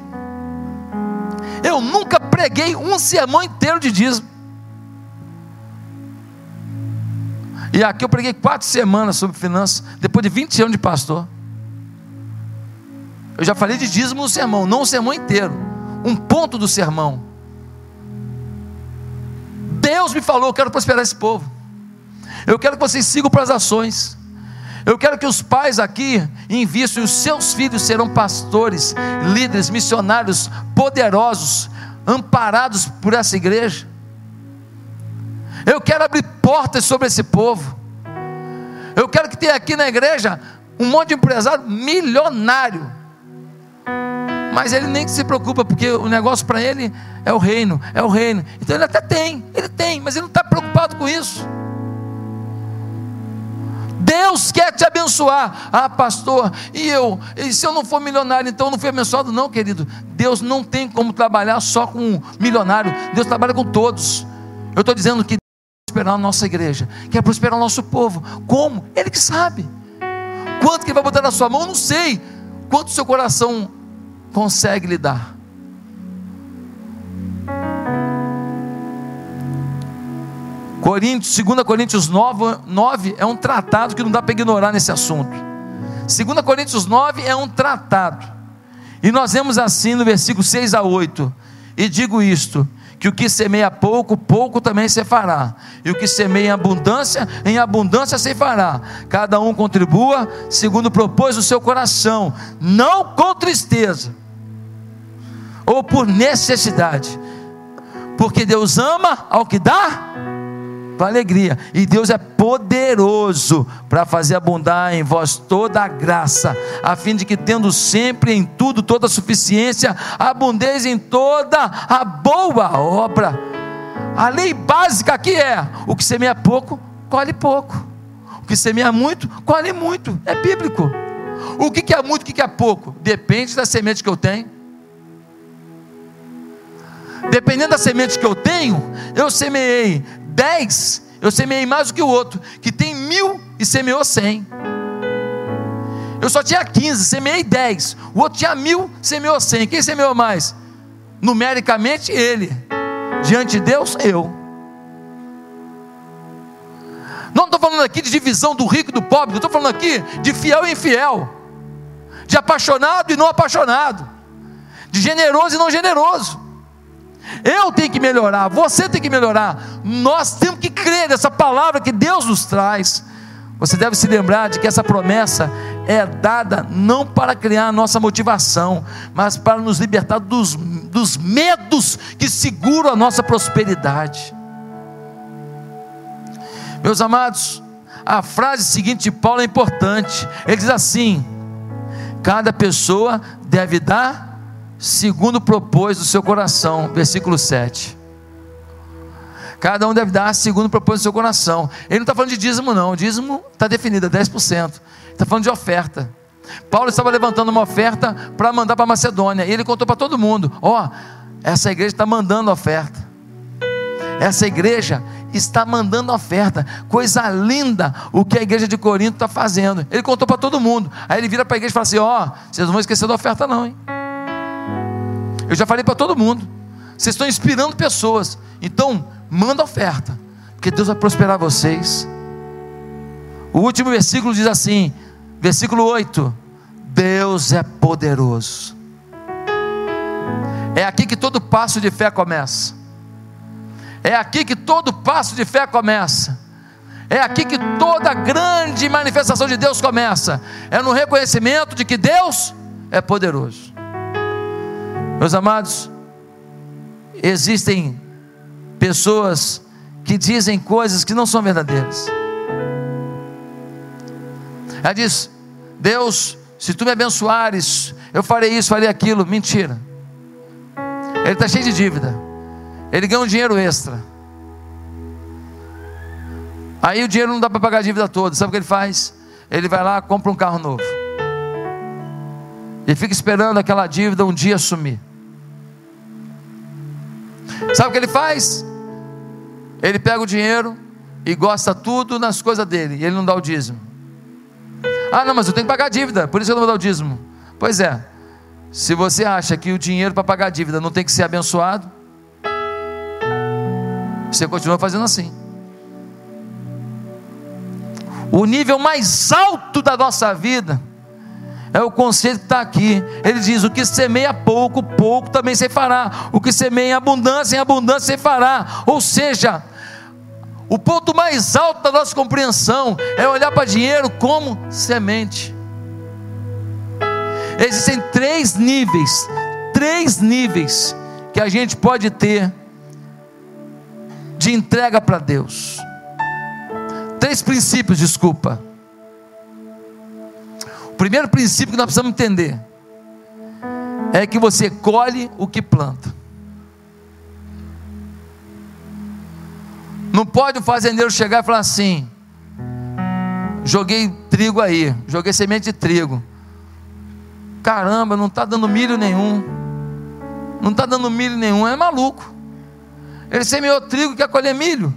S1: Eu nunca preguei um sermão inteiro de dízimo. E aqui eu preguei quatro semanas sobre finanças, depois de 20 anos de pastor. Eu já falei de dízimo no sermão, não o sermão inteiro, um ponto do sermão. Deus me falou: eu quero prosperar esse povo. Eu quero que vocês sigam para as ações. Eu quero que os pais aqui invistam e os seus filhos serão pastores, líderes, missionários poderosos, amparados por essa igreja. Eu quero abrir portas sobre esse povo. Eu quero que tenha aqui na igreja um monte de empresário milionário mas ele nem se preocupa, porque o negócio para ele é o reino, é o reino. Então ele até tem, ele tem, mas ele não está preocupado com isso. Deus quer te abençoar. Ah, pastor, e eu? E se eu não for milionário, então eu não fui abençoado? Não, querido. Deus não tem como trabalhar só com um milionário. Deus trabalha com todos. Eu estou dizendo que Deus quer prosperar a nossa igreja, quer prosperar o nosso povo. Como? Ele que sabe. Quanto que ele vai botar na sua mão, não sei. Quanto seu coração consegue lidar. Coríntios, 2 Coríntios 9, 9 é um tratado que não dá para ignorar nesse assunto. 2 Coríntios 9 é um tratado. E nós vemos assim no versículo 6 a 8. E digo isto: que o que semeia pouco, pouco também se fará, e o que semeia em abundância, em abundância se fará. Cada um contribua segundo propôs o seu coração, não com tristeza ou por necessidade, porque Deus ama ao que dá com alegria, e Deus é poderoso para fazer abundar em vós toda a graça, a fim de que, tendo sempre em tudo toda a suficiência, abundeis em toda a boa obra. A lei básica aqui é: o que semeia pouco, colhe pouco, o que semeia muito, colhe muito, é bíblico. O que é muito, o que é pouco? Depende da semente que eu tenho dependendo da semente que eu tenho, eu semeei dez, eu semeei mais do que o outro, que tem mil e semeou cem. Eu só tinha 15, semeei 10. O outro tinha mil, semeou 100. Quem semeou mais? Numericamente, ele. Diante de Deus, eu. Não estou falando aqui de divisão do rico e do pobre, estou falando aqui de fiel e infiel, de apaixonado e não apaixonado, de generoso e não generoso. Eu tenho que melhorar, você tem que melhorar. Nós temos que crer nessa palavra que Deus nos traz. Você deve se lembrar de que essa promessa é dada não para criar a nossa motivação, mas para nos libertar dos, dos medos que seguram a nossa prosperidade. Meus amados, a frase seguinte de Paulo é importante. Ele diz assim: cada pessoa deve dar segundo propôs do seu coração, versículo 7. Cada um deve dar segundo propôs do seu coração. Ele não está falando de dízimo, não. O dízimo está definido, é 10%. Está falando de oferta. Paulo estava levantando uma oferta para mandar para Macedônia. E ele contou para todo mundo: Ó, oh, essa igreja está mandando oferta. Essa igreja está mandando oferta. Coisa linda o que a igreja de Corinto está fazendo. Ele contou para todo mundo. Aí ele vira para a igreja e fala assim: Ó, oh, vocês não vão esquecer da oferta, não, hein? Eu já falei para todo mundo. Vocês estão inspirando pessoas. Então, manda oferta. Porque Deus vai prosperar vocês. O último versículo diz assim: versículo 8: Deus é poderoso. É aqui que todo passo de fé começa. É aqui que todo passo de fé começa. É aqui que toda grande manifestação de Deus começa. É no reconhecimento de que Deus é poderoso. Meus amados, existem pessoas que dizem coisas que não são verdadeiras. Ela diz: Deus, se tu me abençoares, eu farei isso, farei aquilo. Mentira. Ele está cheio de dívida. Ele ganha um dinheiro extra. Aí o dinheiro não dá para pagar a dívida toda. Sabe o que ele faz? Ele vai lá, compra um carro novo. E fica esperando aquela dívida um dia sumir. Sabe o que ele faz? Ele pega o dinheiro e gosta tudo nas coisas dele. E ele não dá o dízimo. Ah, não, mas eu tenho que pagar a dívida, por isso eu não vou dar o dízimo. Pois é. Se você acha que o dinheiro para pagar a dívida não tem que ser abençoado, você continua fazendo assim. O nível mais alto da nossa vida é o conceito que está aqui. Ele diz: o que semeia pouco, pouco também se fará. O que semeia em abundância, em abundância se fará. Ou seja, o ponto mais alto da nossa compreensão é olhar para dinheiro como semente. Existem três níveis, três níveis que a gente pode ter de entrega para Deus. Três princípios, desculpa. O primeiro princípio que nós precisamos entender é que você colhe o que planta. Não pode um fazendeiro chegar e falar assim: joguei trigo aí, joguei semente de trigo. Caramba, não está dando milho nenhum. Não está dando milho nenhum, é maluco. Ele semeou trigo e quer colher milho.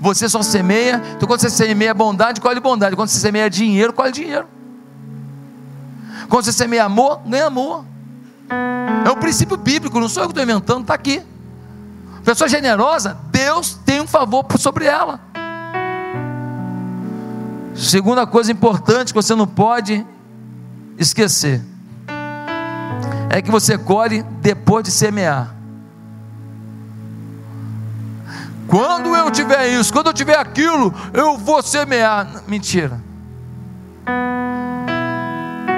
S1: Você só semeia, então quando você semeia bondade, colhe bondade. Quando você semeia dinheiro, colhe dinheiro. Quando você semeia amor, ganha amor. É um princípio bíblico, não sou eu que estou inventando, está aqui. Pessoa generosa, Deus tem um favor sobre ela. Segunda coisa importante que você não pode esquecer é que você colhe depois de semear. Quando eu tiver isso, quando eu tiver aquilo, eu vou semear. Mentira.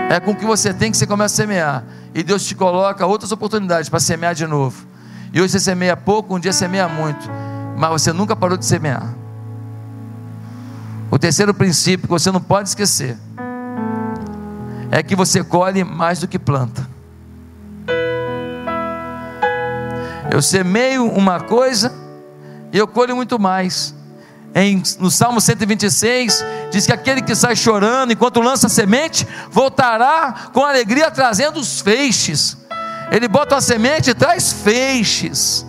S1: É com o que você tem que você começa a semear. E Deus te coloca outras oportunidades para semear de novo. E hoje você semeia pouco, um dia semeia muito. Mas você nunca parou de semear. O terceiro princípio que você não pode esquecer é que você colhe mais do que planta. Eu semeio uma coisa e eu colho muito mais. Em, no Salmo 126, diz que aquele que sai chorando enquanto lança semente, voltará com alegria trazendo os feixes. Ele bota uma semente e traz feixes.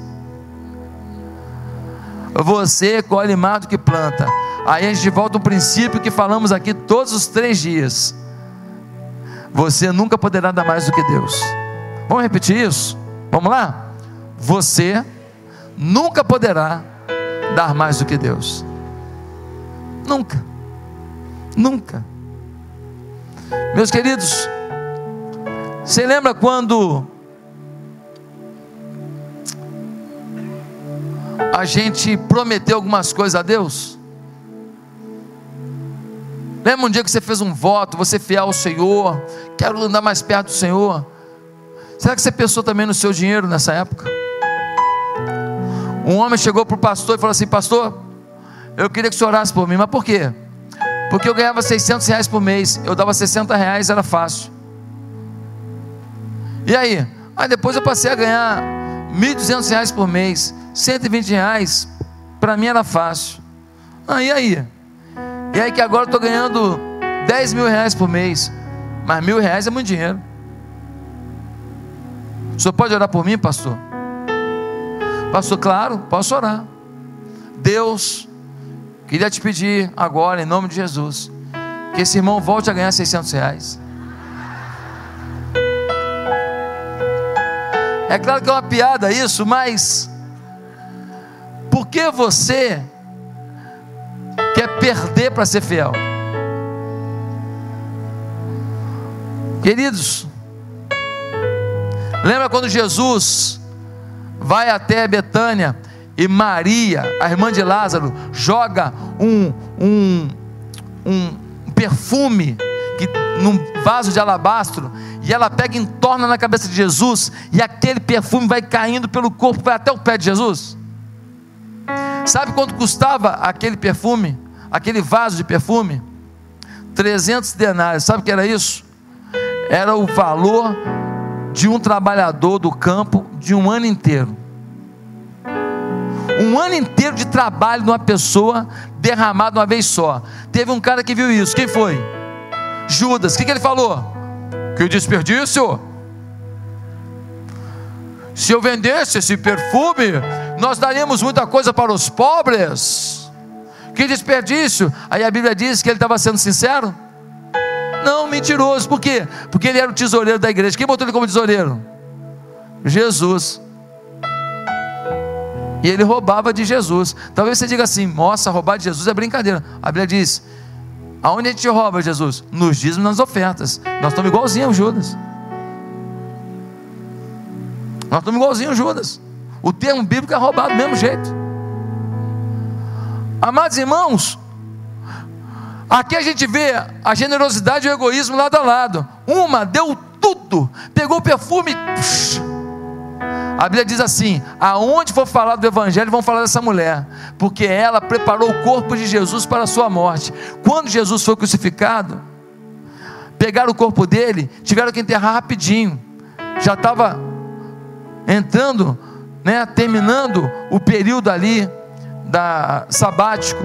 S1: Você colhe mais do que planta. Aí a gente volta ao princípio que falamos aqui todos os três dias. Você nunca poderá dar mais do que Deus. Vamos repetir isso? Vamos lá? Você nunca poderá dar mais do que Deus. Nunca. Nunca. Meus queridos, você lembra quando a gente prometeu algumas coisas a Deus? Lembra um dia que você fez um voto, você fiel ao Senhor, quero andar mais perto do Senhor. Será que você pensou também no seu dinheiro nessa época? Um homem chegou para o pastor e falou assim: Pastor, eu queria que o senhor orasse por mim, mas por quê? Porque eu ganhava 600 reais por mês, eu dava 60 reais, era fácil. E aí? Aí depois eu passei a ganhar 1.200 reais por mês, 120 reais, para mim era fácil. Ah, e aí? E aí que agora eu estou ganhando 10 mil reais por mês, mas mil reais é muito dinheiro. O senhor pode orar por mim, pastor? Pastor, claro, posso orar. Deus, queria te pedir agora, em nome de Jesus, que esse irmão volte a ganhar 600 reais. É claro que é uma piada isso, mas por que você quer perder para ser fiel? Queridos, lembra quando Jesus vai até Betânia e Maria, a irmã de Lázaro, joga um, um, um perfume que, num vaso de alabastro e ela pega e entorna na cabeça de Jesus, e aquele perfume vai caindo pelo corpo, vai até o pé de Jesus. Sabe quanto custava aquele perfume, aquele vaso de perfume? 300 denários. Sabe o que era isso? Era o valor de um trabalhador do campo de um ano inteiro. Um ano inteiro de trabalho de uma pessoa derramado uma vez só. Teve um cara que viu isso. Quem foi? Judas. O que, que ele falou? Que desperdício! Se eu vendesse esse perfume, nós daríamos muita coisa para os pobres. Que desperdício! Aí a Bíblia diz que ele estava sendo sincero? Não, mentiroso. Por quê? Porque ele era o tesoureiro da igreja. Quem botou ele como tesoureiro? Jesus. E ele roubava de Jesus. Talvez você diga assim: nossa, roubar de Jesus é brincadeira. A Bíblia diz: Aonde a gente rouba, Jesus? Nos dízimos nas ofertas. Nós estamos igualzinho ao Judas. Nós estamos igualzinho ao Judas. O termo bíblico é roubado do mesmo jeito. Amados irmãos, aqui a gente vê a generosidade e o egoísmo lado a lado. Uma deu tudo, pegou o perfume, psh, a Bíblia diz assim: aonde for falar do Evangelho, vão falar dessa mulher, porque ela preparou o corpo de Jesus para a sua morte. Quando Jesus foi crucificado, pegaram o corpo dele, tiveram que enterrar rapidinho, já estava entrando, né, terminando o período ali da sabático,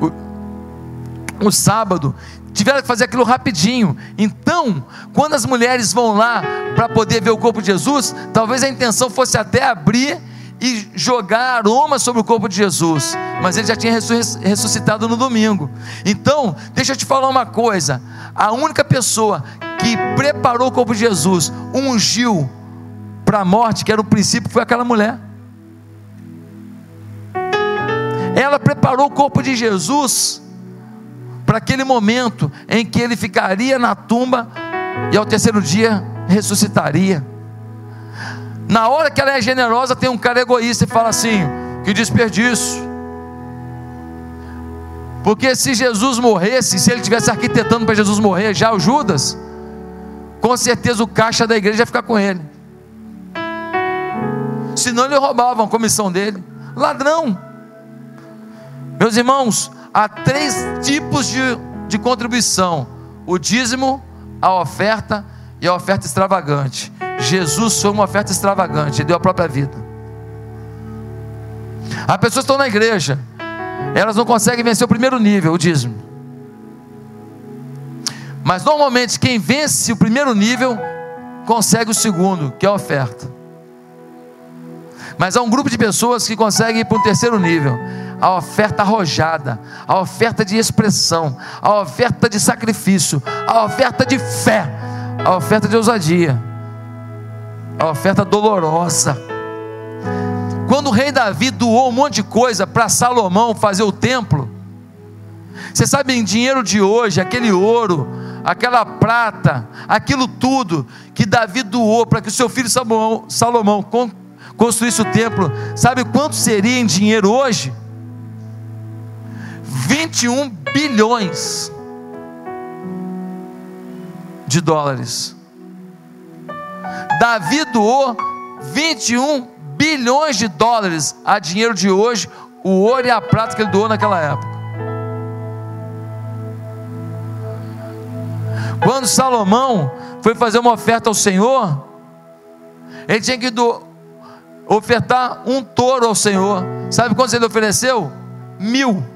S1: o, o sábado, tiveram que fazer aquilo rapidinho. Então, quando as mulheres vão lá para poder ver o corpo de Jesus, talvez a intenção fosse até abrir e jogar aroma sobre o corpo de Jesus, mas ele já tinha ressuscitado no domingo. Então, deixa eu te falar uma coisa: a única pessoa que preparou o corpo de Jesus, ungiu para a morte, que era o princípio, foi aquela mulher. Ela preparou o corpo de Jesus para aquele momento em que ele ficaria na tumba e ao terceiro dia ressuscitaria. Na hora que ela é generosa, tem um cara egoísta e fala assim: que desperdício. Porque se Jesus morresse, se ele tivesse arquitetando para Jesus morrer, já o Judas, com certeza o caixa da igreja ia ficar com ele. Senão ele roubava a comissão dele. Ladrão. Meus irmãos, há três tipos de, de contribuição: o dízimo, a oferta e a oferta extravagante. Jesus foi uma oferta extravagante, ele deu a própria vida. As pessoas estão na igreja, elas não conseguem vencer o primeiro nível, o dízimo. Mas normalmente quem vence o primeiro nível consegue o segundo, que é a oferta. Mas há um grupo de pessoas que conseguem ir para o terceiro nível a oferta arrojada, a oferta de expressão, a oferta de sacrifício, a oferta de fé, a oferta de ousadia, a oferta dolorosa. Quando o rei Davi doou um monte de coisa para Salomão fazer o templo, você sabe, em dinheiro de hoje, aquele ouro, aquela prata, aquilo tudo que Davi doou para que o seu filho Salomão, Salomão construísse o templo, sabe quanto seria em dinheiro hoje? 21 bilhões de dólares. Davi doou 21 bilhões de dólares a dinheiro de hoje, o ouro e a prata que ele doou naquela época. Quando Salomão foi fazer uma oferta ao Senhor, ele tinha que do, ofertar um touro ao Senhor. Sabe quantos ele ofereceu? Mil.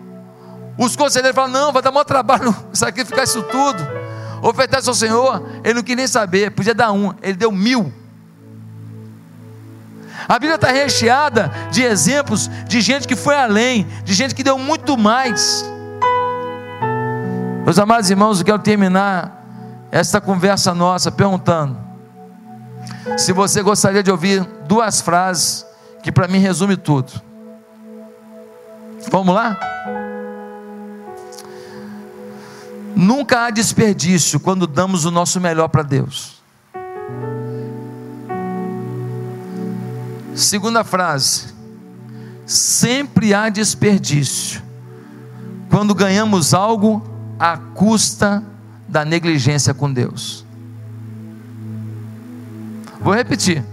S1: Os conselheiros falam: não, vai dar maior trabalho sacrificar isso tudo. Ofertar isso ao Senhor, ele não quis nem saber, podia dar um, ele deu mil. A Bíblia está recheada de exemplos de gente que foi além, de gente que deu muito mais. Meus amados irmãos, eu quero terminar esta conversa nossa perguntando: Se você gostaria de ouvir duas frases que para mim resume tudo. Vamos lá? Nunca há desperdício quando damos o nosso melhor para Deus. Segunda frase: sempre há desperdício quando ganhamos algo à custa da negligência com Deus. Vou repetir.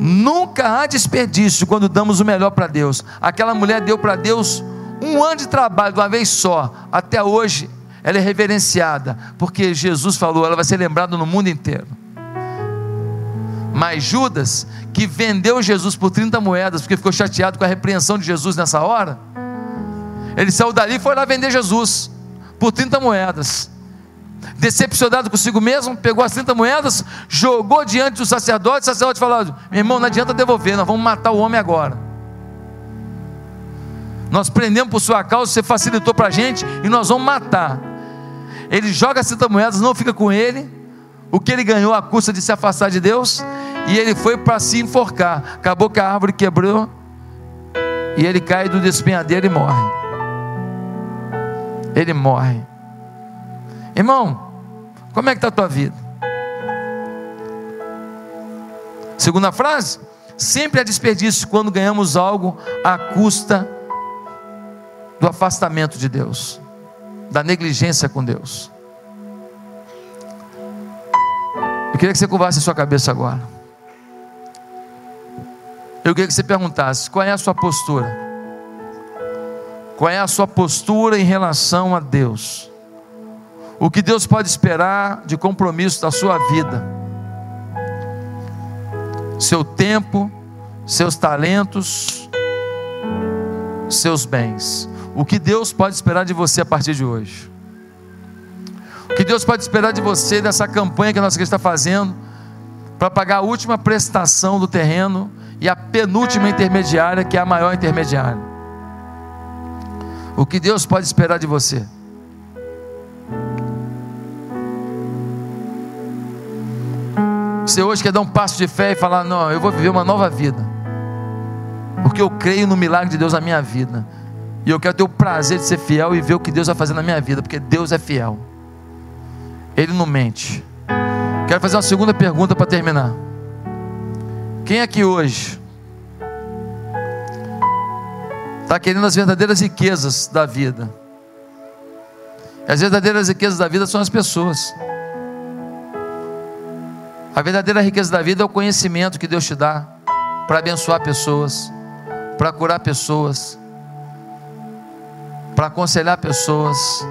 S1: Nunca há desperdício quando damos o melhor para Deus. Aquela mulher deu para Deus um ano de trabalho de uma vez só. Até hoje ela é reverenciada, porque Jesus falou, ela vai ser lembrada no mundo inteiro. Mas Judas, que vendeu Jesus por 30 moedas, porque ficou chateado com a repreensão de Jesus nessa hora, ele saiu dali e foi lá vender Jesus por 30 moedas. Decepcionado consigo mesmo, pegou as 30 moedas, jogou diante do sacerdote. O sacerdote falou: Meu irmão, não adianta devolver, nós vamos matar o homem agora. Nós prendemos por sua causa, você facilitou para a gente e nós vamos matar. Ele joga as 30 moedas, não fica com ele. O que ele ganhou à custa de se afastar de Deus, e ele foi para se enforcar. Acabou que a árvore quebrou, e ele cai do despenhadeiro e morre. Ele morre. Irmão, como é que está a tua vida? Segunda frase, sempre é desperdício quando ganhamos algo à custa do afastamento de Deus, da negligência com Deus. Eu queria que você curvasse a sua cabeça agora. Eu queria que você perguntasse: qual é a sua postura? Qual é a sua postura em relação a Deus? O que Deus pode esperar de compromisso da sua vida? Seu tempo, seus talentos, seus bens. O que Deus pode esperar de você a partir de hoje? O que Deus pode esperar de você dessa campanha que a nossa igreja está fazendo para pagar a última prestação do terreno e a penúltima intermediária, que é a maior intermediária? O que Deus pode esperar de você? Você hoje quer dar um passo de fé e falar: Não, eu vou viver uma nova vida, porque eu creio no milagre de Deus na minha vida, e eu quero ter o prazer de ser fiel e ver o que Deus vai fazer na minha vida, porque Deus é fiel, Ele não mente. Quero fazer uma segunda pergunta para terminar. Quem aqui hoje está querendo as verdadeiras riquezas da vida? As verdadeiras riquezas da vida são as pessoas. A verdadeira riqueza da vida é o conhecimento que Deus te dá para abençoar pessoas, para curar pessoas, para aconselhar pessoas,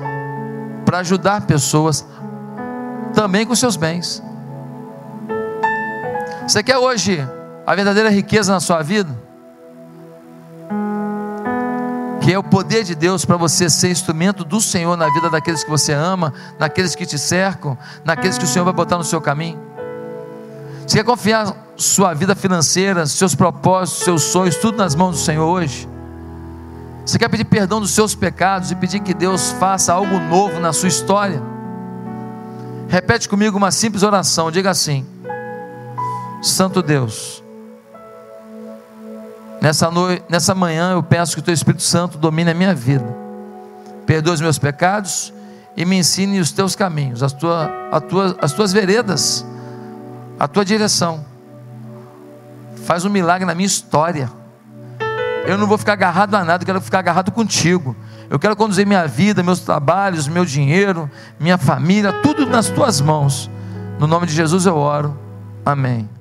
S1: para ajudar pessoas, também com seus bens. Você quer hoje a verdadeira riqueza na sua vida? que é o poder de Deus para você ser instrumento do Senhor na vida daqueles que você ama, naqueles que te cercam, naqueles que o Senhor vai botar no seu caminho. Você quer confiar sua vida financeira, seus propósitos, seus sonhos, tudo nas mãos do Senhor hoje? Você quer pedir perdão dos seus pecados e pedir que Deus faça algo novo na sua história? Repete comigo uma simples oração, diga assim: Santo Deus, nessa, noite, nessa manhã eu peço que o Teu Espírito Santo domine a minha vida, perdoe os meus pecados e me ensine os Teus caminhos, as, tua, tua, as Tuas veredas a tua direção. Faz um milagre na minha história. Eu não vou ficar agarrado a nada, eu quero ficar agarrado contigo. Eu quero conduzir minha vida, meus trabalhos, meu dinheiro, minha família, tudo nas tuas mãos. No nome de Jesus eu oro. Amém.